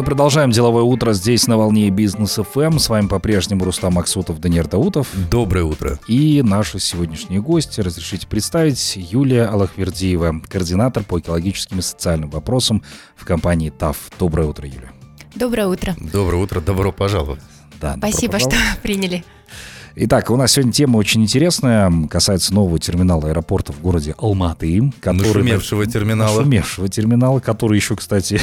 Мы продолжаем деловое утро здесь на волне бизнес ФМ. С вами по-прежнему Рустам Максутов, Даниэр Даутов. Доброе утро. И наши сегодняшние гости, разрешите представить, Юлия Аллахвердиева, координатор по экологическим и социальным вопросам в компании ТАФ. Доброе утро, Юлия. Доброе утро. Доброе утро, добро пожаловать. Да, Спасибо, что приняли. Итак, у нас сегодня тема очень интересная, касается нового терминала аэропорта в городе Алматы. Который, нашумевшего терминала. Нашумевшего терминала, который еще, кстати,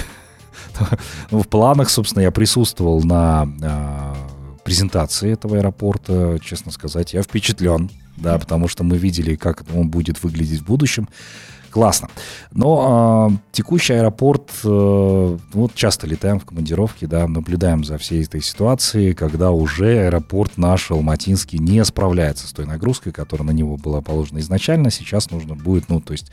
ну, в планах, собственно, я присутствовал на а, презентации этого аэропорта, честно сказать, я впечатлен, да, потому что мы видели, как он будет выглядеть в будущем. Классно. Но э, текущий аэропорт, э, вот часто летаем в командировке, да, наблюдаем за всей этой ситуацией, когда уже аэропорт наш Алматинский не справляется с той нагрузкой, которая на него была положена изначально. Сейчас нужно будет, ну, то есть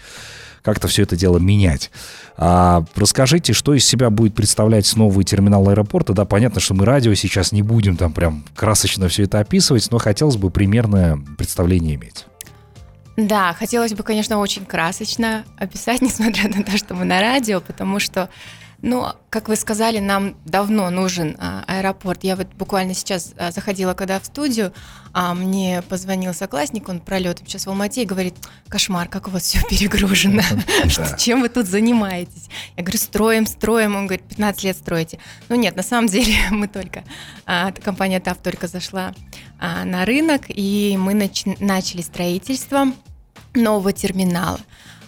как-то все это дело менять. А, расскажите, что из себя будет представлять новый терминал аэропорта. Да, понятно, что мы радио сейчас не будем там прям красочно все это описывать, но хотелось бы примерное представление иметь. Да, хотелось бы, конечно, очень красочно описать, несмотря на то, что мы на радио, потому что, ну, как вы сказали, нам давно нужен а, аэропорт. Я вот буквально сейчас а, заходила, когда в студию, а мне позвонил соклассник, он пролетом сейчас в Алмате и говорит, кошмар, как у вас все перегружено, чем вы тут занимаетесь? Я говорю, строим, строим, он говорит, 15 лет строите. Ну нет, на самом деле мы только, а, компания ТАФ только зашла а, на рынок, и мы начали строительство нового терминала.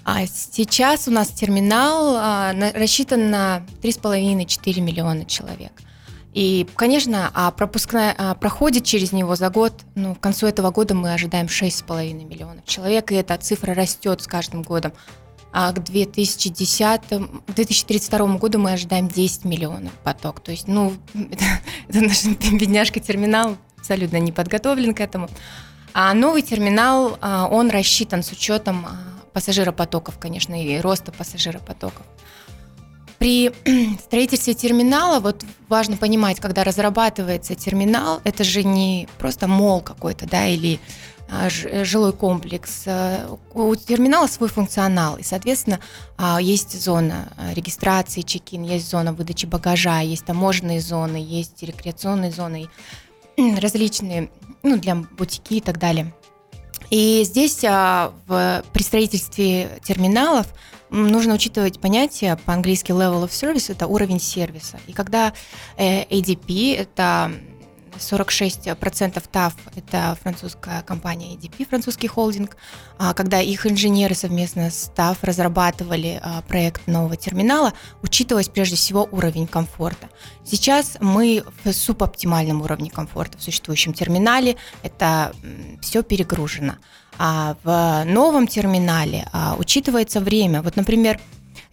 А сейчас у нас терминал а, рассчитан на 3,5-4 миллиона человек. И, конечно, а пропускная, а, проходит через него за год, ну, к концу этого года мы ожидаем 6,5 миллионов человек, и эта цифра растет с каждым годом. А к 2010, 2032 году мы ожидаем 10 миллионов поток. То есть, ну, это, это наш бедняжка-терминал абсолютно не подготовлен к этому. А новый терминал, а, он рассчитан с учетом а, пассажиропотоков, конечно, и роста пассажиропотоков. При строительстве терминала вот важно понимать, когда разрабатывается терминал, это же не просто мол какой-то, да, или а, жилой комплекс. У терминала свой функционал, и, соответственно, есть зона регистрации, чекин, есть зона выдачи багажа, есть таможенные зоны, есть рекреационные зоны, различные ну, для бутики и так далее. И здесь а, в, при строительстве терминалов нужно учитывать понятие по-английски level of service, это уровень сервиса. И когда э, ADP, это 46% ТАФ – это французская компания EDP, французский холдинг. А когда их инженеры совместно с ТАФ разрабатывали а, проект нового терминала, учитываясь прежде всего уровень комфорта. Сейчас мы в субоптимальном уровне комфорта в существующем терминале. Это все перегружено. А в новом терминале а, учитывается время. Вот, например,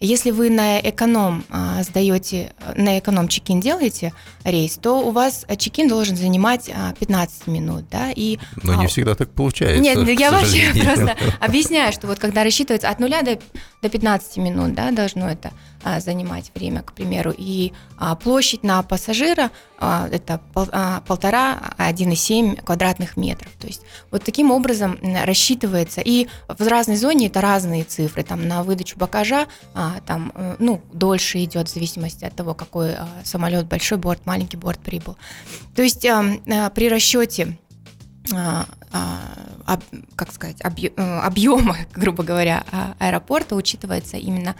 если вы на эконом а, сдаете, на эконом чекин делаете рейс, то у вас чекин должен занимать а, 15 минут, да, и... Но не а, всегда так получается. Нет, я вообще просто объясняю, что вот когда рассчитывается от нуля до, до 15 минут, да, должно это а, занимать время, к примеру, и а, площадь на пассажира а, это пол, а, полтора, 1,7 квадратных метров, то есть вот таким образом рассчитывается, и в разной зоне это разные цифры, там на выдачу багажа а, там, э, ну, дольше идет в зависимости от того, какой а, самолет, большой борт, маленький борт прибыл. То есть а, а, при расчете как сказать, э, объема, грубо говоря, аэропорта учитывается именно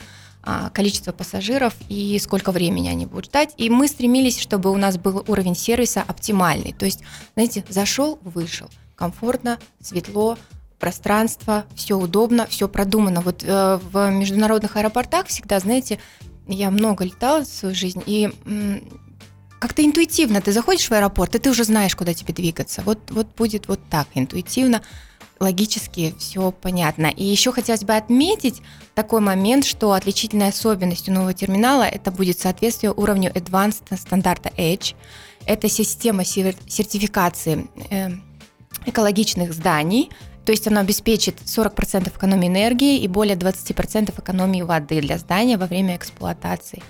количество пассажиров и сколько времени они будут ждать. И мы стремились, чтобы у нас был уровень сервиса оптимальный. То есть, знаете, зашел, вышел, комфортно, светло, пространство, все удобно, все продумано. Вот э, в международных аэропортах всегда, знаете, я много летала в свою жизнь, и как-то интуитивно ты заходишь в аэропорт, и ты уже знаешь, куда тебе двигаться. Вот, вот будет вот так, интуитивно, логически все понятно. И еще хотелось бы отметить такой момент, что отличительной особенностью нового терминала это будет соответствие уровню Advanced стандарта Edge. Это система сертификации э, экологичных зданий, то есть оно обеспечит 40% экономии энергии и более 20% экономии воды для здания во время эксплуатации.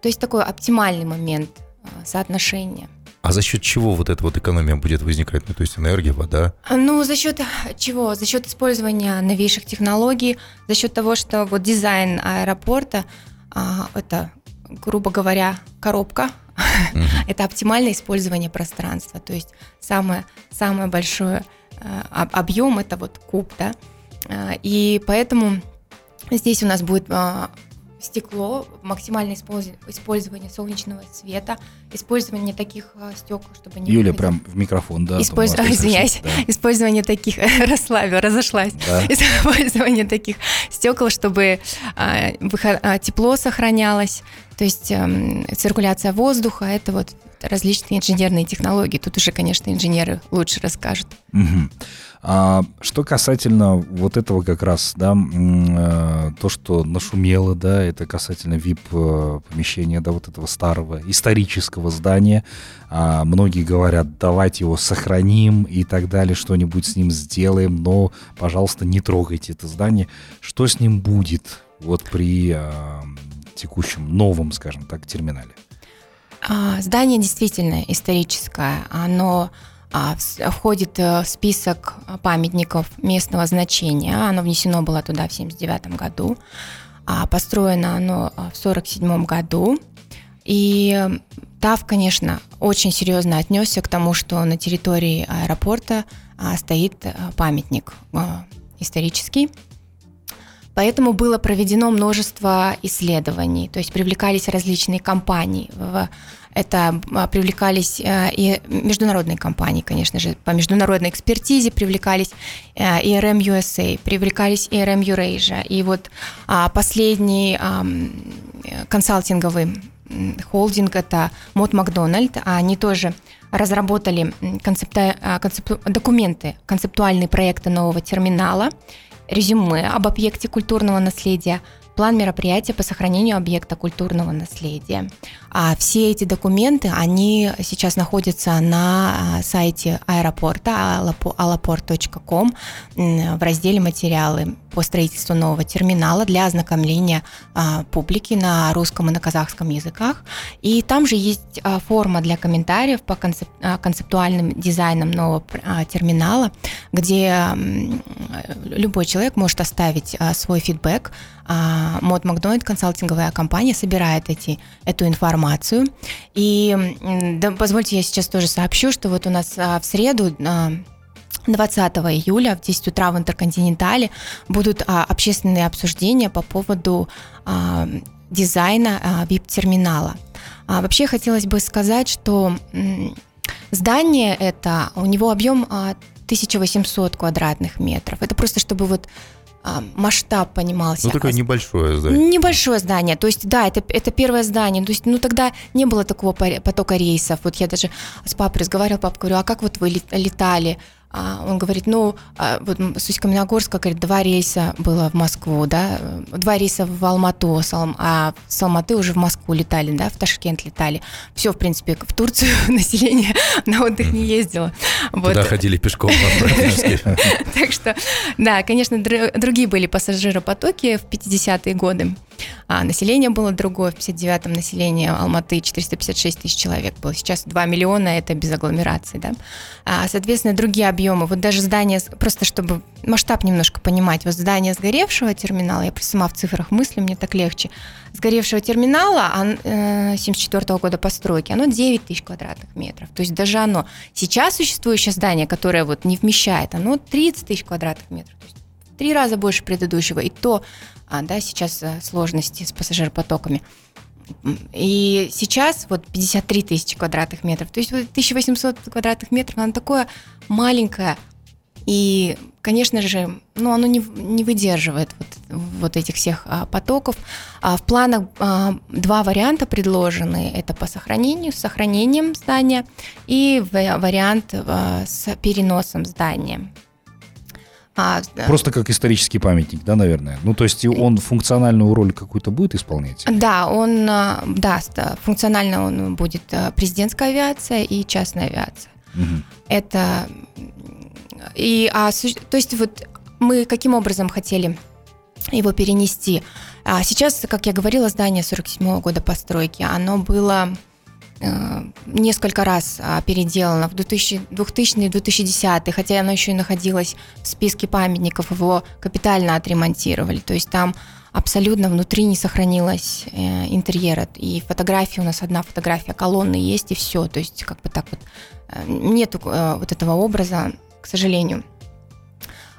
То есть такой оптимальный момент а, соотношения. А за счет чего вот эта вот экономия будет возникать? Ну, то есть энергия, вода? Ну, за счет чего? За счет использования новейших технологий, за счет того, что вот дизайн аэропорта а, это грубо говоря, коробка. Это оптимальное использование пространства. То есть самое, самое большое э, объем это вот куб, да. И поэтому здесь у нас будет стекло, максимальное использование солнечного света, использование таких а, стекол, чтобы не Юля прям в микрофон, да. Использ... А, извиняюсь, да. использование таких расслабил, разошлась. Да. Использование таких стекол, чтобы а, выход... а, тепло сохранялось, то есть а, циркуляция воздуха, это вот различные инженерные технологии. Тут уже, конечно, инженеры лучше расскажут. Угу. А что касательно вот этого как раз, да, э, то, что нашумело, да, это касательно VIP-помещения, э, да, вот этого старого исторического здания. А многие говорят, давайте его сохраним и так далее, что-нибудь с ним сделаем, но, пожалуйста, не трогайте это здание. Что с ним будет вот при а, текущем новом, скажем так, терминале? А, здание действительно историческое. Оно а, входит э, в список памятников местного значения. Оно внесено было туда в 1979 году. А, построено оно в 1947 году. И ТАВ, конечно, очень серьезно отнесся к тому, что на территории аэропорта стоит э, памятник исторический. Поэтому было проведено множество исследований, то есть привлекались различные компании. Это а, привлекались э, и международные компании, конечно же, по международной экспертизе привлекались э, USA, привлекались ERM Eurasia. И вот а, последний консалтинговый холдинг это Мод Макдональд, они тоже разработали концепта, а, концепту, документы, концептуальные проекты нового терминала резюме об объекте культурного наследия, план мероприятия по сохранению объекта культурного наследия. А все эти документы, они сейчас находятся на а, сайте аэропорта alaport.com в разделе «Материалы» по строительству нового терминала для ознакомления а, публики на русском и на казахском языках. И там же есть а, форма для комментариев по концеп, а, концептуальным дизайнам нового а, терминала, где а, любой человек может оставить а, свой фидбэк. А, Мод Макдональд, консалтинговая компания, собирает эти, эту информацию. И да, позвольте, я сейчас тоже сообщу, что вот у нас а, в среду а, 20 июля в 10 утра в Интерконтинентале будут а, общественные обсуждения по поводу а, дизайна а, VIP-терминала. А, вообще хотелось бы сказать, что м, здание это, у него объем а, 1800 квадратных метров. Это просто чтобы вот а, масштаб понимался. Ну, такое небольшое здание. Небольшое здание. То есть, да, это, это первое здание. То есть, ну, тогда не было такого потока рейсов. Вот я даже с папой разговаривала, папа говорю, а как вот вы летали? А он говорит, ну, а, вот с Усть-Каменогорска, говорит, два рейса было в Москву, да, два рейса в Алмату, а с Алматы уже в Москву летали, да, в Ташкент летали. Все, в принципе, в Турцию население на отдых не ездило. Туда ходили пешком. Так что, да, конечно, другие были пассажиропотоки в 50-е годы. А население было другое. В 59-м население Алматы 456 тысяч человек было. Сейчас 2 миллиона, это без агломерации, да. А, соответственно, другие объемы. Вот даже здание, просто чтобы масштаб немножко понимать, вот здание сгоревшего терминала, я сама в цифрах мыслю, мне так легче, сгоревшего терминала 1974 э, года постройки, оно 9 тысяч квадратных метров. То есть даже оно, сейчас существующее здание, которое вот не вмещает, оно 30 тысяч квадратных метров. То есть в три раза больше предыдущего. И то, а, да, сейчас э, сложности с пассажиропотоками. И сейчас вот 53 тысячи квадратных метров. То есть вот 1800 квадратных метров, оно такое маленькое. И, конечно же, ну, оно не, не выдерживает вот, вот этих всех а, потоков. А в планах а, два варианта предложены. Это по сохранению, с сохранением здания и вариант а, с переносом здания. А, Просто как исторический памятник, да, наверное? Ну, то есть он функциональную роль какую-то будет исполнять? Да, он а, даст. Функционально он будет а, президентская авиация и частная авиация. Угу. Это... И, а, то есть вот мы каким образом хотели его перенести? А сейчас, как я говорила, здание 47 года постройки, оно было несколько раз а, переделано в 2000-е 2010 хотя оно еще и находилось в списке памятников, его капитально отремонтировали. То есть там абсолютно внутри не сохранилось э, интерьера. И фотографии у нас одна фотография колонны есть, и все. То есть как бы так вот э, нету э, вот этого образа, к сожалению,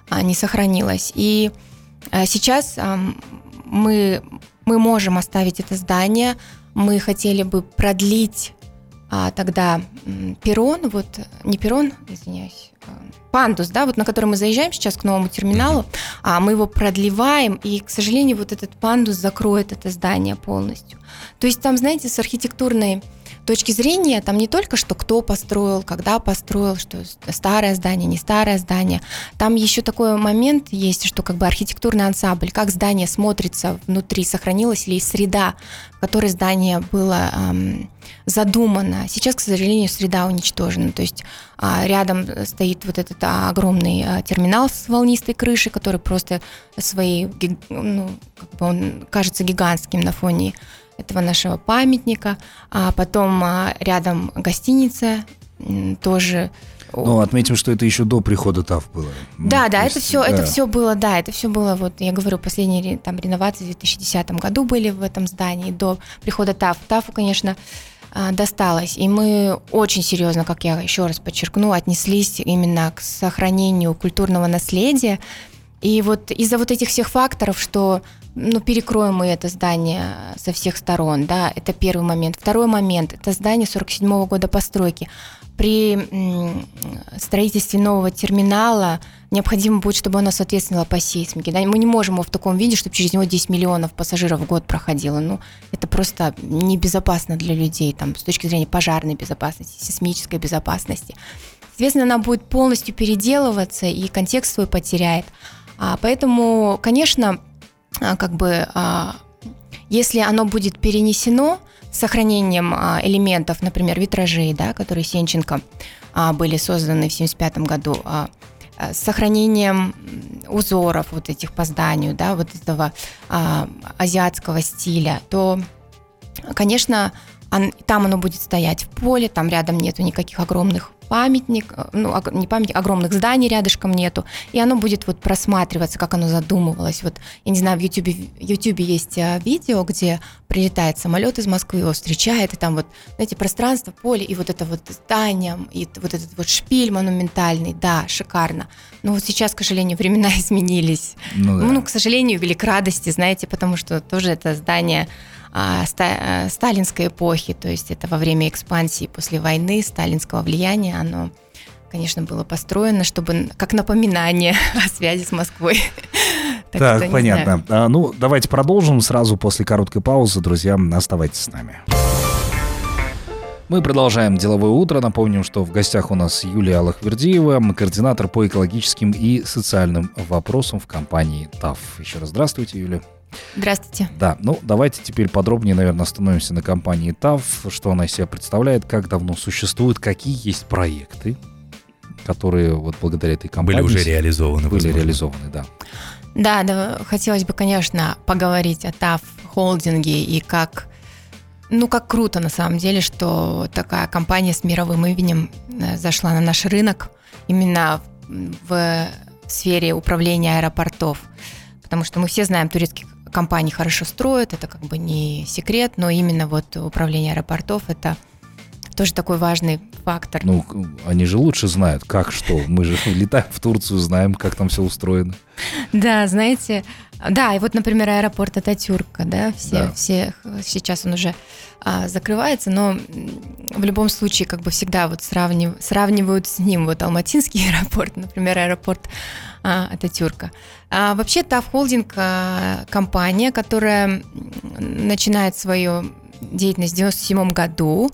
э, не сохранилось. И э, сейчас э, мы, мы можем оставить это здание, мы хотели бы продлить а, тогда перрон, вот не перрон, извиняюсь, пандус, да, вот на который мы заезжаем сейчас к новому терминалу, а мы его продлеваем, и, к сожалению, вот этот пандус закроет это здание полностью. То есть там, знаете, с архитектурной точки зрения там не только что кто построил, когда построил, что старое здание, не старое здание. Там еще такой момент есть, что как бы архитектурный ансамбль, как здание смотрится внутри, сохранилась ли среда, в которой здание было эм, задумано. Сейчас, к сожалению, среда уничтожена. То есть рядом стоит вот этот а, огромный а, терминал с волнистой крышей, который просто своей, ну, как бы он кажется гигантским на фоне этого нашего памятника, а потом а, рядом гостиница тоже. Ну, отметим, что это еще до прихода ТАФ было. Да, ну, да, это есть, все, да. это все было, да, это все было, вот я говорю, последние там реновации в 2010 году были в этом здании до прихода ТАФ. ТАФу, конечно, а, досталось. И мы очень серьезно, как я еще раз подчеркну, отнеслись именно к сохранению культурного наследия. И вот из-за вот этих всех факторов, что ну, перекроем мы это здание со всех сторон, да, это первый момент. Второй момент, это здание 47 -го года постройки. При строительстве нового терминала необходимо будет, чтобы оно соответствовало по сейсмике. Да? Мы не можем его в таком виде, чтобы через него 10 миллионов пассажиров в год проходило. Ну, это просто небезопасно для людей там, с точки зрения пожарной безопасности, сейсмической безопасности. Соответственно, она будет полностью переделываться и контекст свой потеряет. А, поэтому, конечно, а, как бы, а, если оно будет перенесено с сохранением а, элементов, например, витражей, да, которые Сенченко были созданы в 1975 году, с сохранением узоров вот этих по зданию, да, вот этого азиатского стиля, то, конечно, там оно будет стоять в поле, там рядом нету никаких огромных памятник, э, ну, не памятник, огромных зданий рядышком нету, и оно будет вот просматриваться, как оно задумывалось. Вот, я не знаю, в YouTube, в YouTube есть э, видео, где прилетает самолет из Москвы, его встречает, и там вот, знаете, пространство, поле, и вот это вот здание, и вот этот вот шпиль монументальный, да, шикарно. Но вот сейчас, к сожалению, времена изменились. Ну, да. ну к сожалению, или к радости, знаете, потому что тоже это здание а, ста, сталинской эпохи, то есть это во время экспансии после войны, сталинского влияния, оно, конечно, было построено, чтобы как напоминание о связи с Москвой. Так, понятно. А, ну, давайте продолжим сразу после короткой паузы. Друзья, оставайтесь с нами. Мы продолжаем деловое утро. Напомним, что в гостях у нас Юлия Аллахвердиева, координатор по экологическим и социальным вопросам в компании ТАФ. Еще раз здравствуйте, Юлия. Здравствуйте. Да, ну давайте теперь подробнее, наверное, остановимся на компании ТАВ, что она из себя представляет, как давно существует, какие есть проекты, которые вот благодаря этой компании... Были уже реализованы. Были возможно. реализованы, да. Да, да, хотелось бы, конечно, поговорить о ТАВ холдинге и как ну, как круто на самом деле, что такая компания с мировым именем э, зашла на наш рынок именно в сфере управления аэропортов. Потому что мы все знаем турецких компании хорошо строят, это как бы не секрет, но именно вот управление аэропортов это тоже такой важный фактор. Ну, они же лучше знают, как что. Мы же летаем в Турцию, знаем, как там все устроено. Да, знаете, да, и вот, например, аэропорт Ататюрка, да, все, да. все сейчас он уже а, закрывается, но в любом случае, как бы всегда вот сравнив, сравнивают с ним вот Алматинский аэропорт, например, аэропорт а, Ататюрка. А, вообще ТАВ Холдинг а, компания, которая начинает свою деятельность в 1997 году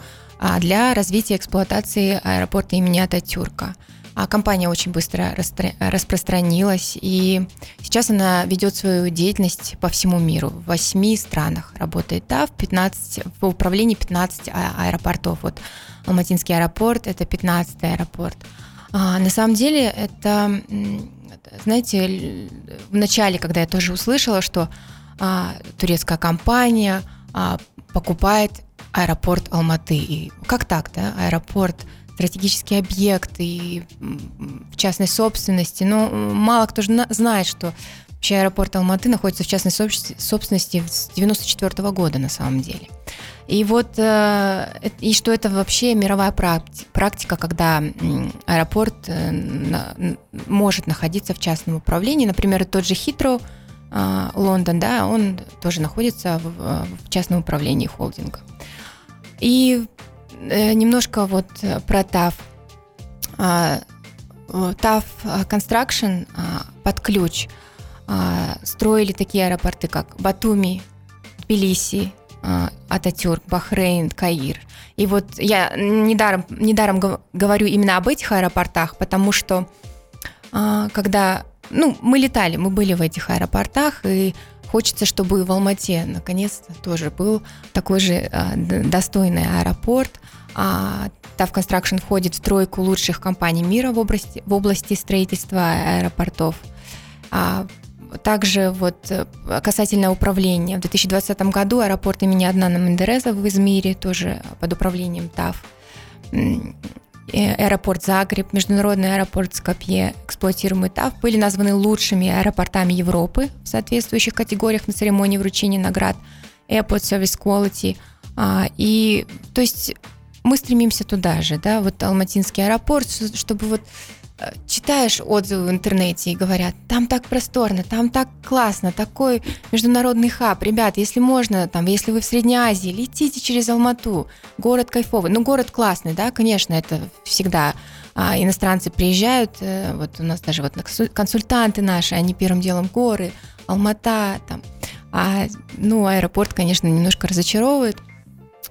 для развития эксплуатации аэропорта имени Ататюрка. А компания очень быстро распространилась, и сейчас она ведет свою деятельность по всему миру. В восьми странах работает ТАВ, 15, в управлении 15 аэропортов. Вот Алматинский аэропорт – это 15 аэропорт. А, на самом деле это знаете, в начале, когда я тоже услышала, что а, турецкая компания а, покупает аэропорт Алматы. И как так, да? Аэропорт стратегический объект и в частной собственности. Но мало кто же знает, что Вообще аэропорт Алматы находится в частной собственности с 94 года на самом деле. И вот, э, и что это вообще мировая практика, когда аэропорт э, может находиться в частном управлении. Например, тот же Хитро, а, Лондон, да, он тоже находится в частном управлении холдинга. И э, немножко вот про ТАФ. А, ТАФ Construction а, под ключ строили такие аэропорты, как Батуми, Тбилиси, а, Ататюрк, Бахрейн, Каир. И вот я недаром, недаром говорю именно об этих аэропортах, потому что а, когда ну, мы летали, мы были в этих аэропортах, и хочется, чтобы в Алмате наконец-то тоже был такой же а, достойный аэропорт. TAF Construction входит в тройку лучших компаний мира в области, в области строительства аэропортов. Также вот э, касательно управления. В 2020 году аэропорт имени Аднана Мендереза в Измире, тоже под управлением ТАФ, аэропорт Загреб, международный аэропорт Скопье, эксплуатируемый ТАФ, были названы лучшими аэропортами Европы в соответствующих категориях на церемонии вручения наград Airport Service Quality. А, и, то есть, мы стремимся туда же, да, вот Алматинский аэропорт, чтобы вот читаешь отзывы в интернете и говорят, там так просторно, там так классно, такой международный хаб. Ребят, если можно, там, если вы в Средней Азии, летите через Алмату. Город кайфовый. Ну, город классный, да, конечно, это всегда а, иностранцы приезжают, э, вот у нас даже вот консультанты наши, они первым делом горы, Алмата, там. А, ну, аэропорт, конечно, немножко разочаровывает,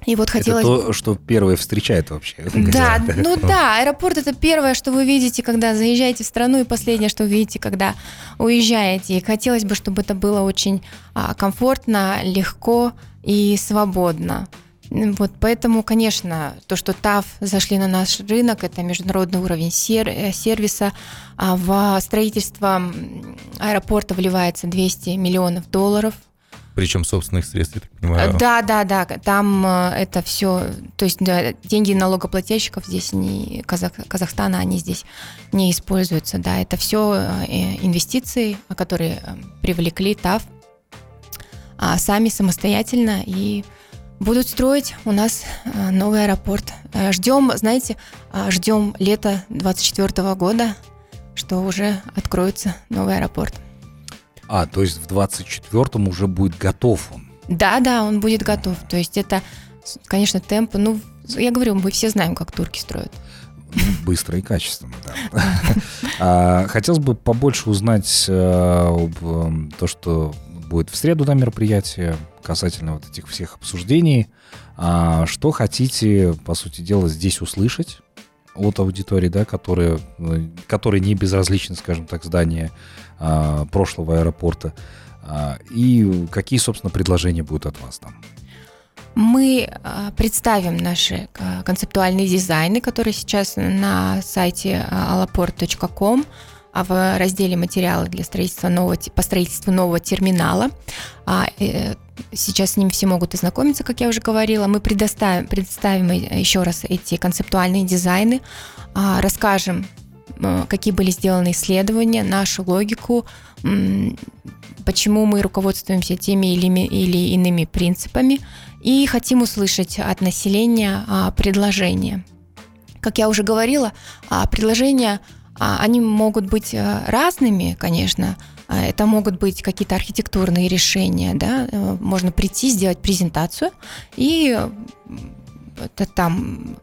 и вот хотелось... Это то, что первое встречает вообще. Да, ну да, аэропорт это первое, что вы видите, когда заезжаете в страну, и последнее, что вы видите, когда уезжаете. И хотелось бы, чтобы это было очень а, комфортно, легко и свободно. Вот поэтому, конечно, то, что ТАФ зашли на наш рынок, это международный уровень сер- э, сервиса. А в строительство аэропорта вливается 200 миллионов долларов причем собственных средств, я так понимаю. Да, да, да. Там э, это все, то есть да, деньги налогоплательщиков здесь не Казах, Казахстана, они здесь не используются. Да, это все э, инвестиции, которые э, привлекли ТАФ а сами самостоятельно и будут строить у нас новый аэропорт. Ждем, знаете, ждем лета 24 года, что уже откроется новый аэропорт. А, то есть в 24-м уже будет готов он? Да, да, он будет готов. То есть это, конечно, темп. Ну, я говорю, мы все знаем, как турки строят. Быстро и качественно, да. А, хотелось бы побольше узнать э, эм, то, что будет в среду на мероприятии касательно вот этих всех обсуждений. А, что хотите, по сути дела, здесь услышать от аудитории, да, которые, которые не безразличны, скажем так, здания а, прошлого аэропорта. А, и какие, собственно, предложения будут от вас там? Мы а, представим наши концептуальные дизайны, которые сейчас на сайте alaport.com а в разделе материалы для строительства нового, по строительству нового терминала. Э, сейчас с ним все могут ознакомиться, как я уже говорила. Мы предоставим, представим еще раз эти концептуальные дизайны, расскажем Э, какие были сделаны исследования, нашу логику, почему мы руководствуемся теми или иными принципами и хотим услышать от населения а, предложения. Как я уже говорила, а, предложения, а, они могут быть э, разными, конечно, это могут быть какие-то архитектурные решения, да, э, можно прийти, сделать презентацию и это там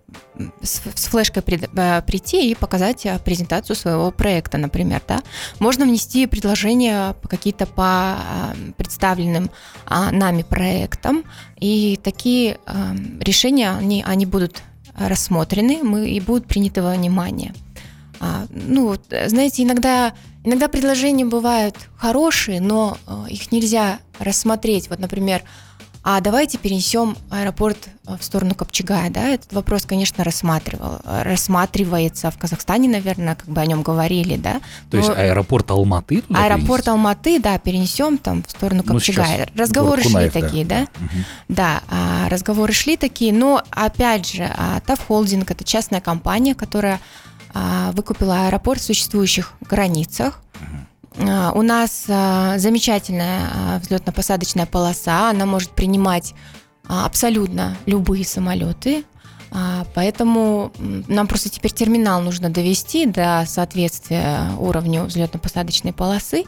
с, флешкой э, прийти и показать презентацию своего проекта, например, да. Можно внести предложения какие-то по э, представленным а, нами проектам, и такие решения, они, они будут рассмотрены мы, и будут приняты во внимание. А, ну, знаете, иногда, иногда предложения бывают хорошие, но их нельзя рассмотреть. Вот, например, а давайте перенесем аэропорт э, в сторону Копчегая, да, этот вопрос, конечно, рассматривал, рассматривается в Казахстане, наверное, как бы о нем говорили, да. То есть аэропорт Алматы туда Аэропорт перенести? Алматы, да, перенесем там в сторону ну, Копчегая. Ну, разговоры шли такие, да? Да, угу. да а, разговоры шли такие, но, опять же, а, ТАВ Холдинг – это частная компания, которая выкупила аэропорт в существующих границах, А, у нас а, замечательная а, взлетно-посадочная полоса, она может принимать абсолютно любые самолеты, поэтому нам просто теперь терминал нужно довести до соответствия уровню взлетно-посадочной полосы,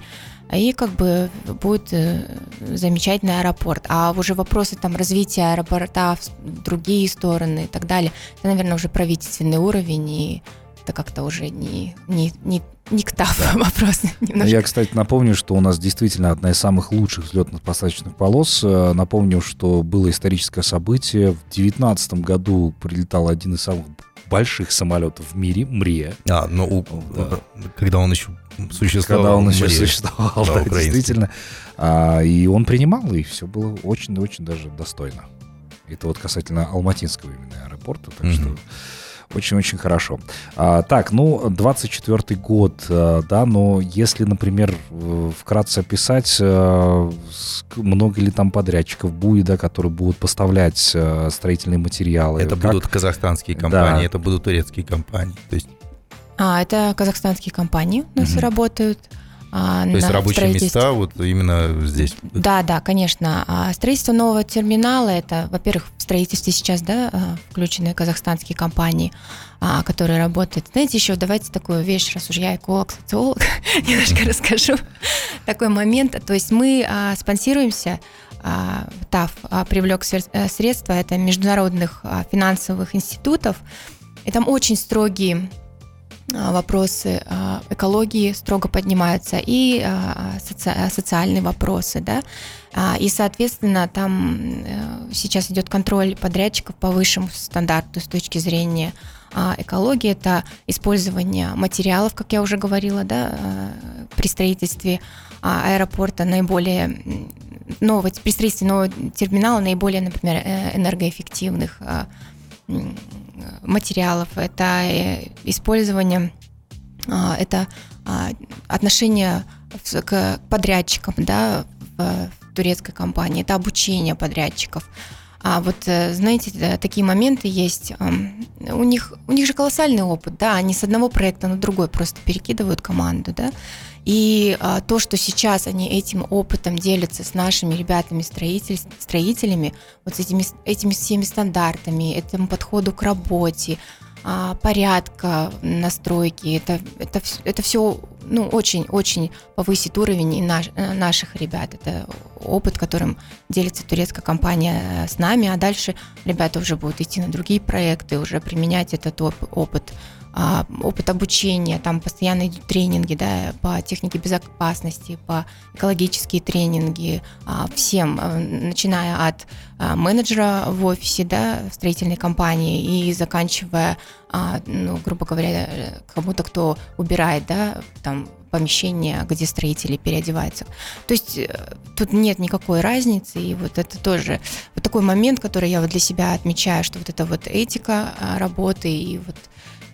и как бы будет э, замечательный аэропорт. А уже вопросы там развития аэропорта в другие стороны и так далее, это, наверное, уже правительственный уровень, и это как-то уже не, не, не, не к ТАФ да. вопрос. Немножко. Я, кстати, напомню, что у нас действительно одна из самых лучших взлетно-посадочных полос. Э, напомню, что было историческое событие. В 2019 году прилетал один из самых больших самолетов в мире, МРИА. А, ну, да. когда он еще существовал. Когда он еще существовал, да, да действительно. А, и он принимал, и все было очень-очень даже достойно. Это вот касательно Алматинского именно аэропорта, так mm-hmm. что очень-очень хорошо. А, так, ну, 24 год, а, да, но если, например, вкратце описать, а, много ли там подрядчиков будет, да, которые будут поставлять строительные материалы? Это как? будут казахстанские компании, да. это будут турецкие компании. То есть... А, это казахстанские компании у нас угу. работают. А, То есть рабочие места вот именно здесь? Да, да, конечно. А строительство нового терминала, это, во-первых, в строительстве сейчас, да, а, включены казахстанские компании, которые работают. Знаете, еще давайте такую вещь, раз уж я эколог, социолог, немножко расскажу. Такой момент. То есть мы спонсируемся ТАФ привлек э, средства, это международных финансовых институтов, и там очень строгие вопросы а, экологии строго поднимаются и а, соци- социальные вопросы, да, и, соответственно, там э, сейчас идет контроль подрядчиков по высшему стандарту с точки зрения экологии, это использование материалов, как я уже говорила, да, при строительстве аэропорта наиболее нового, при строительстве нового терминала наиболее, например, э, энергоэффективных материалов, это э, использование, а, это а, отношение к подрядчикам да, в турецкой компании, это обучение подрядчиков. А вот, э, знаете, такие моменты есть. У них, у них же колоссальный опыт, да, они с одного проекта на другой просто перекидывают команду, да. И а, то, что сейчас они этим опытом делятся с нашими ребятами строитель, строителями, вот с этими, этими всеми стандартами, этому подходу к работе, а, порядка настройки, это, это, это все ну, очень-очень повысит уровень и наш, э, наших ребят. Это опыт, которым делится турецкая компания э, с нами, а дальше ребята уже будут идти на другие проекты, уже применять этот опыт а, опыт обучения, там постоянно идут тренинги да, по технике безопасности, по экологические тренинги, а, всем, а, начиная от менеджера в офисе, да, в строительной компании и заканчивая, ну, грубо говоря, кому-то, кто убирает, да, там помещение, где строители переодеваются. То есть э, тут нет никакой разницы, и вот это тоже вот такой момент, который я вот для себя отмечаю, что вот это вот этика работы и вот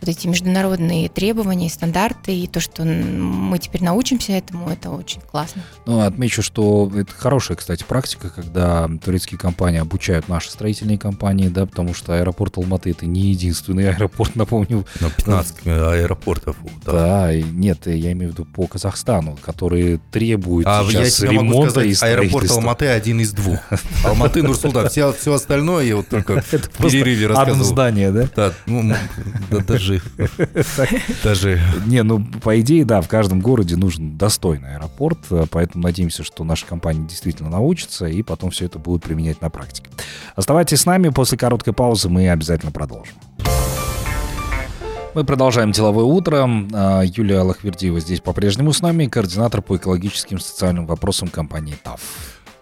вот эти международные требования, стандарты, и то, что мы теперь научимся этому, это очень классно. Ну, отмечу, что это хорошая, кстати, практика, когда турецкие компании обучают наши строительные компании, да, потому что аэропорт Алматы это не единственный аэропорт, напомню. Но 15 аэропортов. Да, да нет, я имею в виду по Казахстану, которые требуют а сейчас я ремонта могу сказать, и аэропорт Алматы один из двух. Алматы, Нурсултан, все, все остальное я вот только в перерыве рассказывал. Одно здание, да? Да, ну, даже даже... даже... Не, ну, по идее, да, в каждом городе нужен достойный аэропорт, поэтому надеемся, что наша компания действительно научится, и потом все это будут применять на практике. Оставайтесь с нами, после короткой паузы мы обязательно продолжим. Мы продолжаем «Деловое утро». А, Юлия Лохвердиева здесь по-прежнему с нами, координатор по экологическим и социальным вопросам компании ТАФ.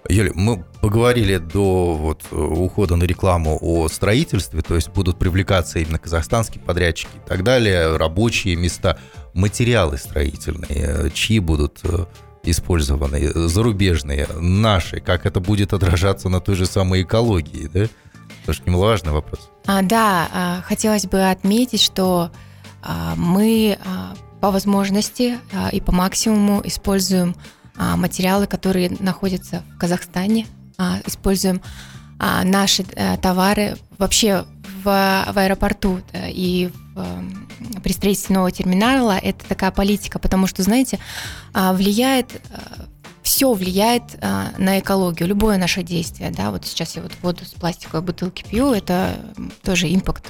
Юля, мы поговорили до вот, ухода на рекламу о строительстве, то есть будут привлекаться именно казахстанские подрядчики и так далее, рабочие места, материалы строительные, чьи будут э, использованы, зарубежные, наши, как это будет отражаться на той же самой экологии, да? Это же немаловажный вопрос. А, да, а, хотелось бы отметить, что а, мы а, по возможности и по максимуму используем материалы, которые находятся в Казахстане, а, используем а, наши э, товары вообще в, в аэропорту и в, при строительстве нового терминала. Это такая политика, потому что, знаете, влияет все влияет а, на экологию, любое наше действие, да, вот сейчас я вот воду с пластиковой бутылки пью, это тоже импакт,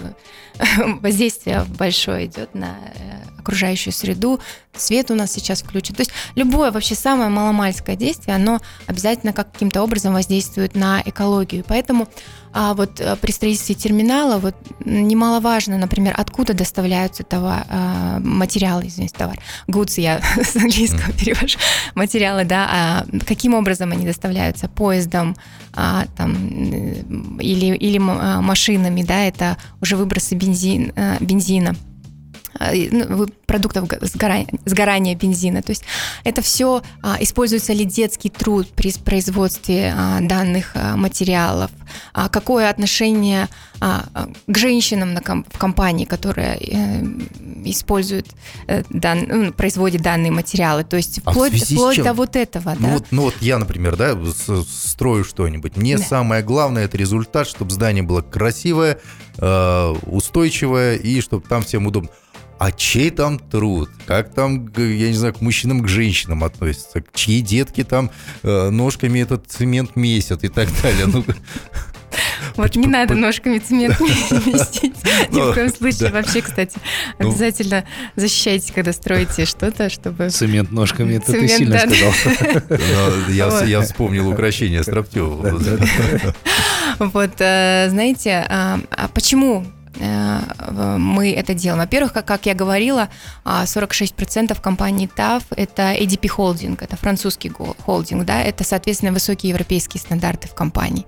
воздействие большое идет на э, окружающую среду, свет у нас сейчас включен, то есть любое вообще самое маломальское действие, оно обязательно каким-то образом воздействует на экологию, поэтому а вот э, при строительстве терминала вот немаловажно, например, откуда доставляются товар, а, материалы, извините, товар, goods, я с английского перевожу, материалы, да, а каким образом они доставляются, поездом, а, там, или, или машинами, да, это уже выбросы бензин, э, бензина. Э, продуктов сгорания, сгорания бензина. То есть это все а, используется ли детский труд при производстве а, данных а, материалов, какое отношение к женщинам на, в компании, которая э, использует, э, дан, ну, производит данные материалы. То есть вплоть, а вплоть до вот этого. Ну, да? вот, ну вот я, например, да, строю что-нибудь. Мне да. самое главное это результат, чтобы здание было красивое, устойчивое и чтобы там всем удобно а чей там труд, как там, я не знаю, к мужчинам, к женщинам относятся, чьи детки там э, ножками этот цемент месят и так далее. Ну, вот не надо ножками цемент месить. Ни в коем случае. Вообще, кстати, ну. обязательно защищайте, когда строите что-то, чтобы... Цемент ножками, это ты сильно сказал. Я вспомнил украшение Строптева. Вот, э, знаете, а, а почему мы это делаем. Во-первых, как, как я говорила, 46% а, компании TAF – это ADP холдинг, это французский холдинг, да, это, соответственно, высокие европейские стандарты в компании.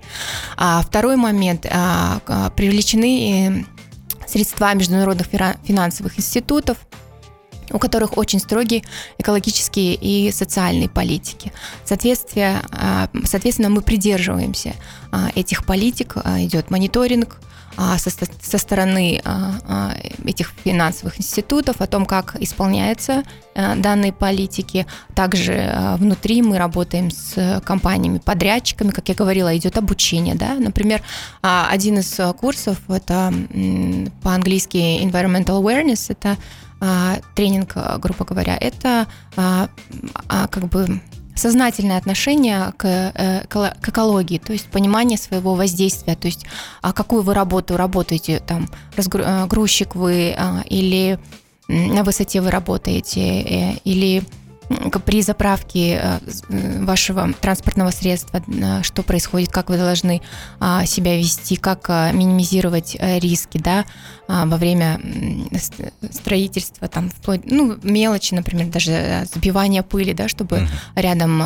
А второй момент а, – привлечены э, средства международных финансовых институтов, у которых очень строгие экологические и социальные политики. Соответствие, а, соответственно, мы придерживаемся этих политик, идет мониторинг, а, со, со стороны а, а, этих финансовых институтов о том, как исполняются данные политики. Также внутри мы работаем с компаниями, подрядчиками, как я говорила, идет обучение. Да? Например, один из курсов, это по-английски Environmental Awareness, это тренинг, грубо говоря, это как бы сознательное отношение к, э, к экологии, то есть понимание своего воздействия, то есть а какую вы работу работаете, там, э, грузчик вы а, или на высоте вы работаете, э, или при заправке э, э, вашего транспортного средства, э, что происходит, как вы должны а, себя вести, как минимизировать риски, да, а, во время строительства, там, ну, мелочи, например, даже сбивания пыли, да, чтобы uh рядом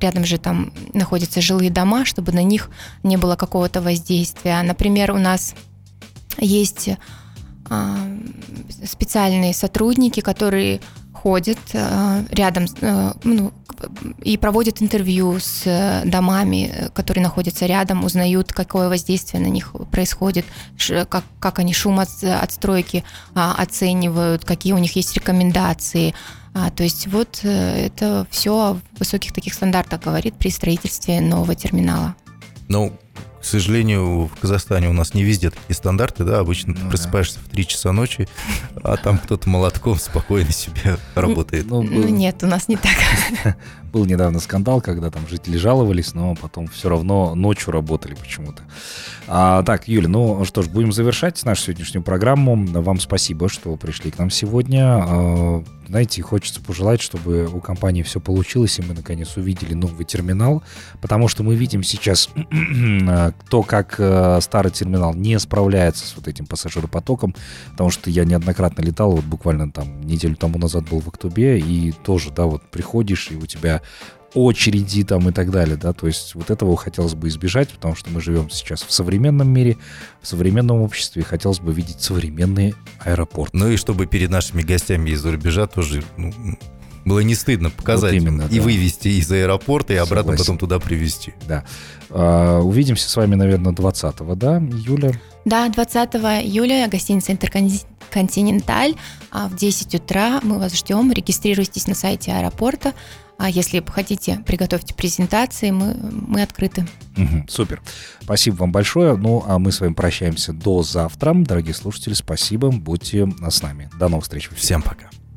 рядом же там находятся жилые дома, чтобы на них не было какого-то воздействия. Например, у нас есть а, специальные сотрудники, которые ходят э, рядом э, ну, и проводят интервью с э, домами, которые находятся рядом, узнают, какое воздействие на них происходит, как, как они шум от, от стройки а, оценивают, какие у них есть рекомендации. А, то есть вот это все о высоких таких стандартах говорит при строительстве нового терминала. Ну, к сожалению, в Казахстане у нас не везде такие стандарты, да, обычно ну, ты просыпаешься да. в 3 часа ночи, а там кто-то молотком спокойно себе работает. Ну, ну, был... нет, у нас не так. Был недавно скандал, когда там жители жаловались, но потом все равно ночью работали почему-то. А, так, Юля, ну что ж, будем завершать нашу сегодняшнюю программу. Вам спасибо, что пришли к нам сегодня. Знаете, хочется пожелать, чтобы у компании все получилось, и мы наконец увидели новый терминал, потому что мы видим сейчас то, как э, старый терминал не справляется с вот этим пассажиропотоком, потому что я неоднократно летал, вот буквально там неделю тому назад был в Актубе, и тоже, да, вот приходишь, и у тебя очереди там и так далее, да, то есть вот этого хотелось бы избежать, потому что мы живем сейчас в современном мире, в современном обществе, и хотелось бы видеть современный аэропорт. Ну и чтобы перед нашими гостями из-за рубежа тоже ну, было не стыдно показать вот именно, и да. вывести из аэропорта, и обратно Согласен. потом туда привезти. Да. А, увидимся с вами, наверное, 20-го, да, июля? Да, 20 июля гостиница «Интерконтиненталь». А в 10 утра мы вас ждем. Регистрируйтесь на сайте аэропорта. А если хотите, приготовьте презентации, мы, мы открыты. Угу, супер. Спасибо вам большое. Ну, а мы с вами прощаемся до завтра. Дорогие слушатели, спасибо. Будьте с нами. До новых встреч. Всем пока.